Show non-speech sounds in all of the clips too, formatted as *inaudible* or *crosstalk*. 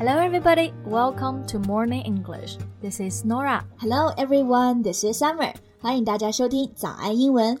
Hello, everybody. Welcome to Morning English. This is Norah. Hello, everyone. This is Summer. 欢迎大家收听早安英文。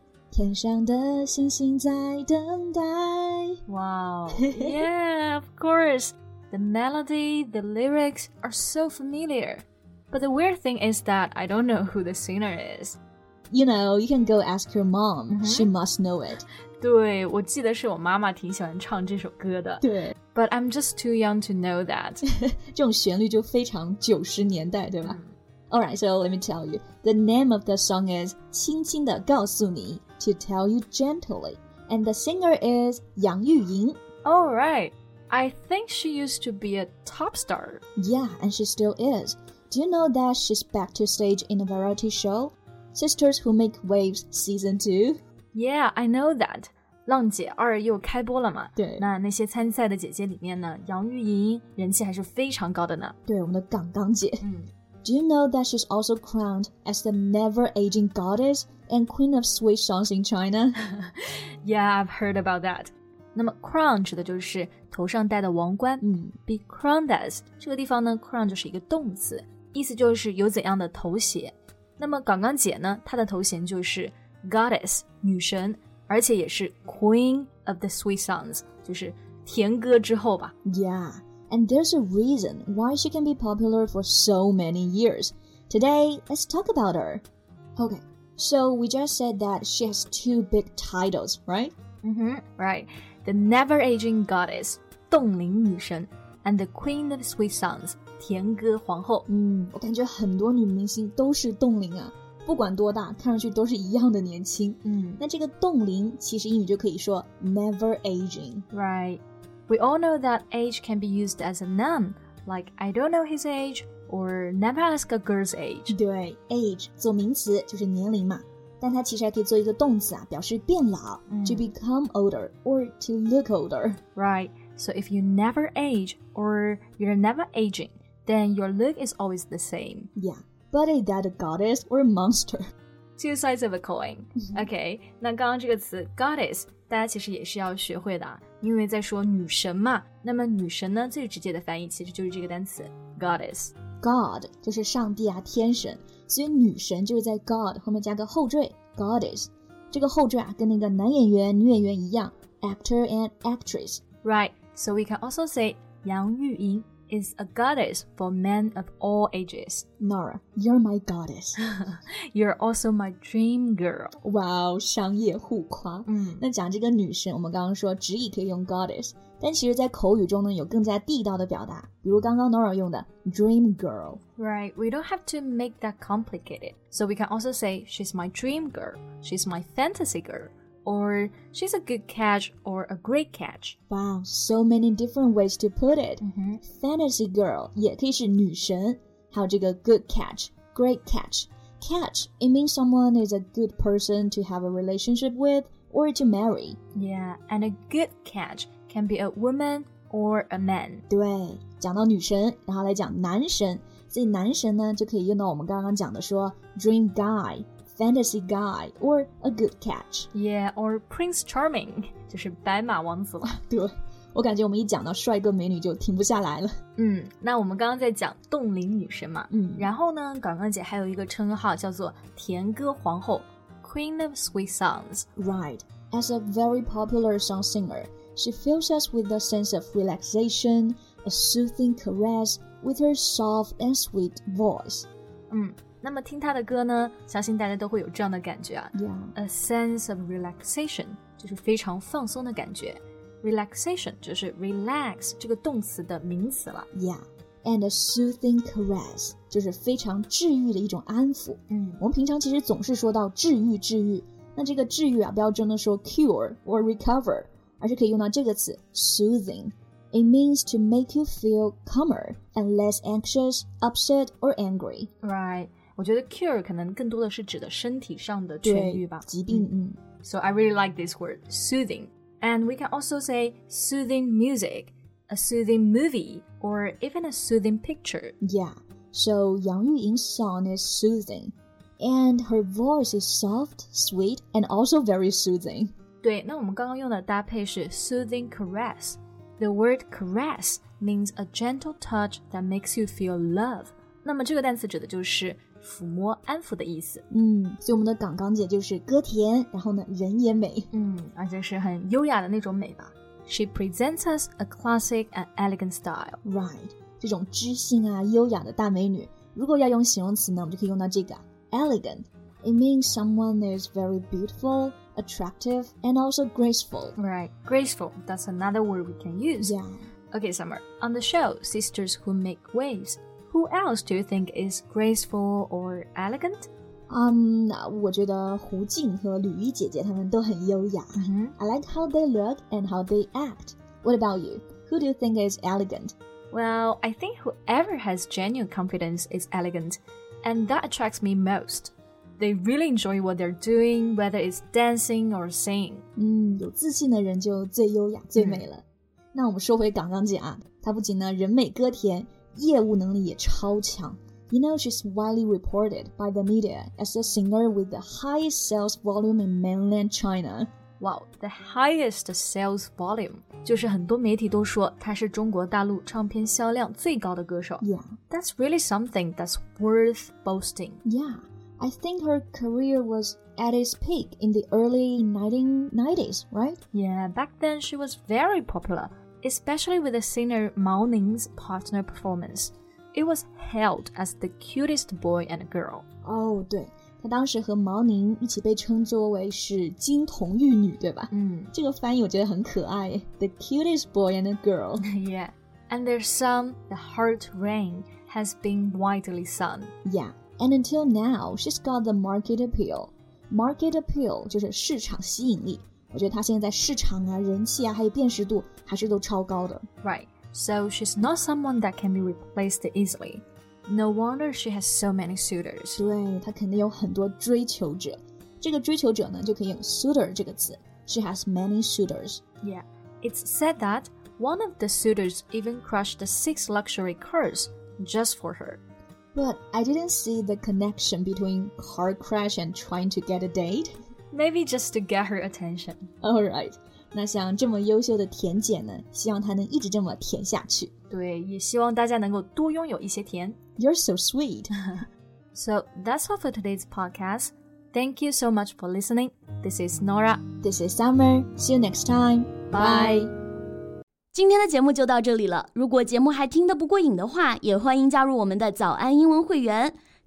天上的星星在等待。Wow. *laughs* yeah, of course. The melody, the lyrics are so familiar. But the weird thing is that I don't know who the singer is. You know, you can go ask your mom. She must know it. 对，我记得是我妈妈挺喜欢唱这首歌的。对，But I'm just too young to know that. 这种旋律就非常九十年代，对吧 *laughs* ？Alright, so let me tell you. The name of the song is 轻轻地告诉你 to tell you gently. And the singer is Yang Yuying. Alright. I think she used to be a top star. Yeah, and she still is. Do you know that she's back to stage in a variety show? Sisters Who Make Waves Season 2? Yeah, I know that. 浪姐二又开播了嘛？对，那那些参赛的姐姐里面呢，杨钰莹人气还是非常高的呢。对，我们的港港姐。嗯。 do you know that she's also crowned as the never aging goddess and queen of sweet songs in China? *laughs* yeah, I've heard about that. 那么 crown 指的就是头上戴的王冠，嗯，be crowned as 这个地方呢，crown 就是一个动词，意思就是有怎样的头衔。那么港港姐呢，她的头衔就是 goddess 女神，而且也是 queen of the sweet songs，就是甜歌之后吧。Yeah. And there's a reason why she can be popular for so many years. Today, let's talk about her. Okay, so we just said that she has two big titles, right? Mm-hmm, right. The never aging goddess, 冻龄女神, and the queen of sweet songs, 甜歌皇后。嗯，我感觉很多女明星都是冻龄啊，不管多大，看上去都是一样的年轻。嗯，那这个冻龄其实英语就可以说 never aging。 Right. We all know that age can be used as a noun, like I don't know his age or never ask a girl's age. 对，age 做名词就是年龄嘛，但它其实还可以做一个动词啊，表示变老、嗯、，to become older or to look older. Right. So if you never age or you're never aging, then your look is always the same. Yeah. But is that a goddess or a monster? Two sides of a coin. OK，那刚刚这个词 goddess， 大家其实也是要学会的啊。因为在说女神嘛，那么女神呢，最直接的翻译其实就是这个单词 goddess。God 就是上帝啊，天神，所以女神就是在 God 后面加个后缀 goddess。这个后缀啊，跟那个男演员、女演员一样，actor and actress。Right. So we can also say 杨钰莹 is a goddess for men of all ages. Norah, you're my goddess. *laughs* you're also my dream girl. Wow，商业互夸。嗯，那讲这个女神，我们刚刚说直译可以用 goddess，但其实在口语中呢，有更加地道的表达，比如刚刚 Norah 用的 dream girl。Right, we don't have to make that complicated. So we can also say she's my dream girl, she's my fantasy girl or she's a good catch or a great catch. Wow, so many different ways to put it. Mm-hmm. Fantasy girl 也可以是女神，还有这个 good catch, great catch. Catch it means someone is a good person to have a relationship with or to marry. Yeah, and a good catch can be a woman or a man. 对，讲到女神，然后来讲男神，所以男神呢就可以用到我们刚刚讲的说 dream guy。 fantasy guy or a good catch. Yeah, or Prince Charming，就是白马王子了。对，我感觉我们一讲到帅哥美女就停不下来了。嗯，那我们刚刚在讲冻龄女神嘛，嗯，然后呢，港港姐还有一个称号叫做甜歌皇后，*laughs* Queen of Sweet Songs。 Right, as a very popular song singer, she fills us with a sense of relaxation, a soothing caress with her soft and sweet voice. 嗯。 那么听她的歌呢，相信大家都会有这样的感觉啊 Yeah. ，a sense of relaxation，就是非常放松的感觉。relaxation 就是 relax 这个动词的名词了。 Yeah, and a soothing caress 就是非常治愈的一种安抚。嗯我们平常其实总是说到治愈，治愈。那这个治愈啊，不要真的说 cure or recover，而是可以用到这个词 soothing。 It means to make you feel calmer and less anxious, upset, or angry. Right， 我觉得 cure 可能更多的是指的身体上的痊愈吧，疾病。嗯。So I really like this word, soothing. And we can also say soothing music, a soothing movie, or even a soothing picture. Yeah. So Yang Yuying's song is soothing, and her voice is soft, sweet, and also very soothing. 对，那我们刚刚用的搭配是 soothing caress。The word caress means a gentle touch that makes you feel love。那么这个单词指的就是 抚摸、安抚的意思。嗯，所以我们的港港姐就是歌甜，然后呢人也美。嗯，而且是很优雅的那种美吧。She presents us a classic and elegant style. Right，这种知性啊、优雅的大美女，如果要用形容词呢，我们就可以用到这个 elegant。It means someone is very beautiful, attractive, and also graceful. Right, graceful. That's another word we can use. Yeah. Okay, Summer. On the show, Sisters Who Make Waves, who else do you think is graceful or elegant? Um, 我觉得胡静和吕一姐姐她们都很优雅。Mm -hmm. I like how they look and how they act. What about you? Who do you think is elegant? Well, I think whoever has genuine confidence is elegant, and that attracts me most. They really enjoy what they're doing, whether it's dancing or singing. 嗯，有自信的人就最优雅、最美了。那我们说回港港姐啊，她不仅呢人美歌甜， 业务能力也超强。You know, she's widely reported by the media as a singer with the highest sales volume in mainland China. Wow, the highest sales volume 就是很多媒体都说她是中国大陆唱片销量最高的歌手。Yeah, that's really something that's worth boasting. Yeah. I think her career was at its peak in the early 1990s, right? Yeah, back then she was very popular, especially with the singer Mao Ning's partner performance. It was hailed as the cutest boy and girl. 哦，对，她当时和毛宁一起被称作为是金童玉女，对吧？嗯，这个翻译我觉得很可爱，the cutest boy and a girl. yeah, *laughs* and their song, "The Heart Rain," has been widely sung. Yeah. And until now, she's got the market appeal. Market appeal 就是市场吸引力。 我觉得她现在市场啊、人气啊，还有辨识度还是都超高的。Right. So she's not someone that can be replaced easily. No wonder she has so many suitors. 对，她肯定有很多追求者。这个追求者呢，就可以用 suitor 这个词。She has many suitors. Yeah. It's said that one of the suitors even crushed the six luxury cars just for her. But I didn't see the connection between car crash and trying to get a date. Maybe just to get her attention. All right，那像这么优秀的甜姐呢，希望她能一直这么甜下去。对，也希望大家能够多拥有一些甜。You're so sweet. *laughs* so that's all for today's podcast. Thank you so much for listening. This is Norah. This is Summer. See you next time. Bye. 今天的节目就到这里了。如果节目还听得不过瘾的话，也欢迎加入我们的早安英文会员。